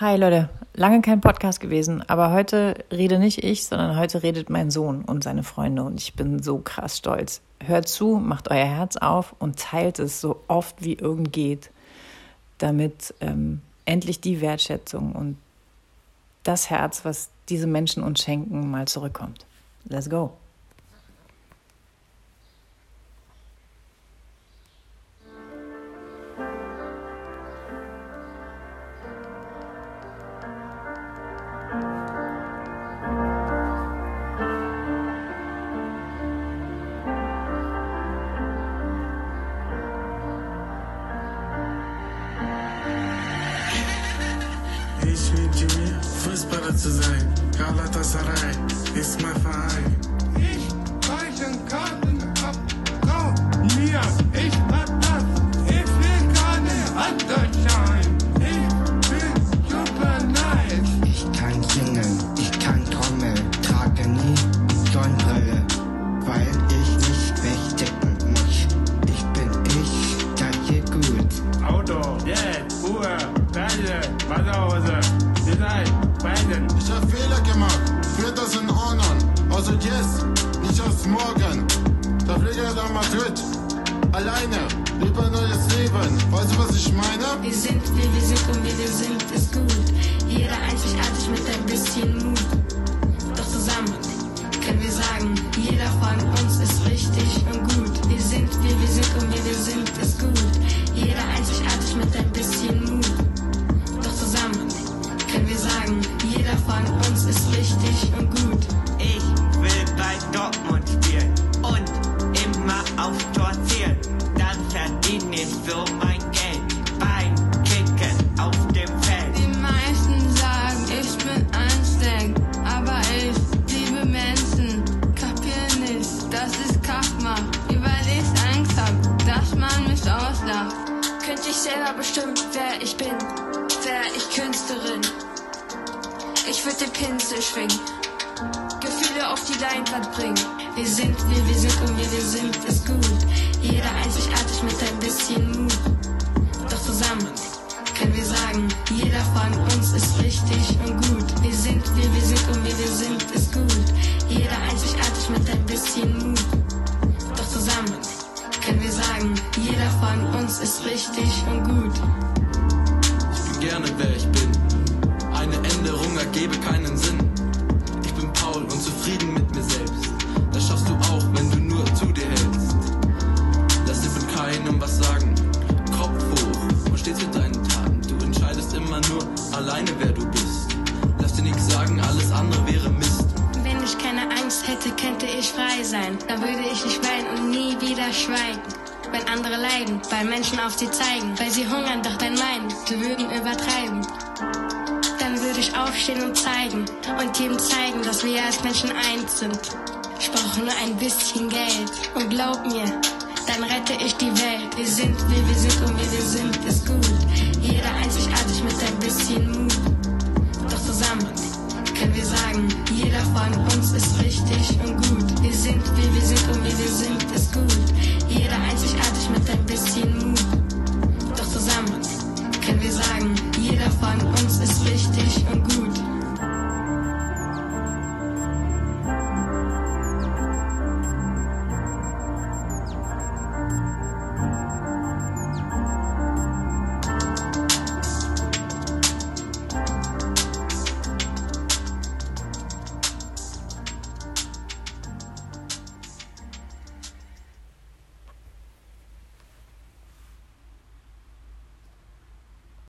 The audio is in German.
Hi Leute, lange kein Podcast gewesen, aber heute rede nicht ich, sondern heute redet mein Sohn und seine Freunde und ich bin so krass stolz. Hört zu, macht euer Herz auf und teilt es so oft wie irgend geht, damit ähm, endlich die Wertschätzung und das Herz, was diese Menschen uns schenken, mal zurückkommt. Let's go. Fußballer zu sein. Galatasaray ist mein Verein. Ich weichen Karten ab. Kau mir, ich hab das. Ich will keine Unterschein. Ich bin super nice. Ich kann singen, ich kann Trommel, trage nie Sonnenbrille, weil ich nicht wegstecken muss. Ich bin ich, das geht gut. Auto, Geld, Uhr, Tasse, Wasserhose. Beiden. Ich hab Fehler gemacht, wird das in Ordnung. Also jetzt, nicht aus morgen. Der Flieger nach Madrid. Alleine, lieber neues Leben. Weißt du, was ich meine? Wir sind, wie wir sind und wie wir sind, ist gut. Ich selber bestimmen, wer ich bin, wär ich Künstlerin. Ich würde den Pinsel schwingen, Gefühle auf die Leinwand bringen. Wir sind, wie wir sind und wie wir sind, ist gut. Jeder einzigartig mit ein bisschen Mut. Doch zusammen können wir sagen, jeder von uns von uns ist richtig und gut. Ich bin gerne wer ich bin. Eine Änderung ergebe keinen Sinn. Ich bin Paul und zufrieden mit mir selbst. Das schaffst du auch, wenn du nur zu dir hältst. Lass dir von keinem was sagen. Kopf hoch und stehst mit deinen Taten. Du entscheidest immer nur alleine, wer du bist. Lass dir nichts sagen, alles andere wäre Mist. Wenn ich keine Angst hätte, könnte ich frei sein. Dann würde ich nicht weinen und nie wieder schweigen wenn andere leiden, weil Menschen auf sie zeigen, weil sie hungern, doch dein meinen, sie würden übertreiben. Dann würde ich aufstehen und zeigen und jedem zeigen, dass wir als Menschen eins sind. Ich brauche nur ein bisschen Geld und glaub mir, dann rette ich die Welt. Wir sind, wie wir sind und wie wir sind, ist gut. Jeder einzigartig mit ein bisschen Mut. Doch zusammen können wir sagen, jeder von uns ist richtig und gut. like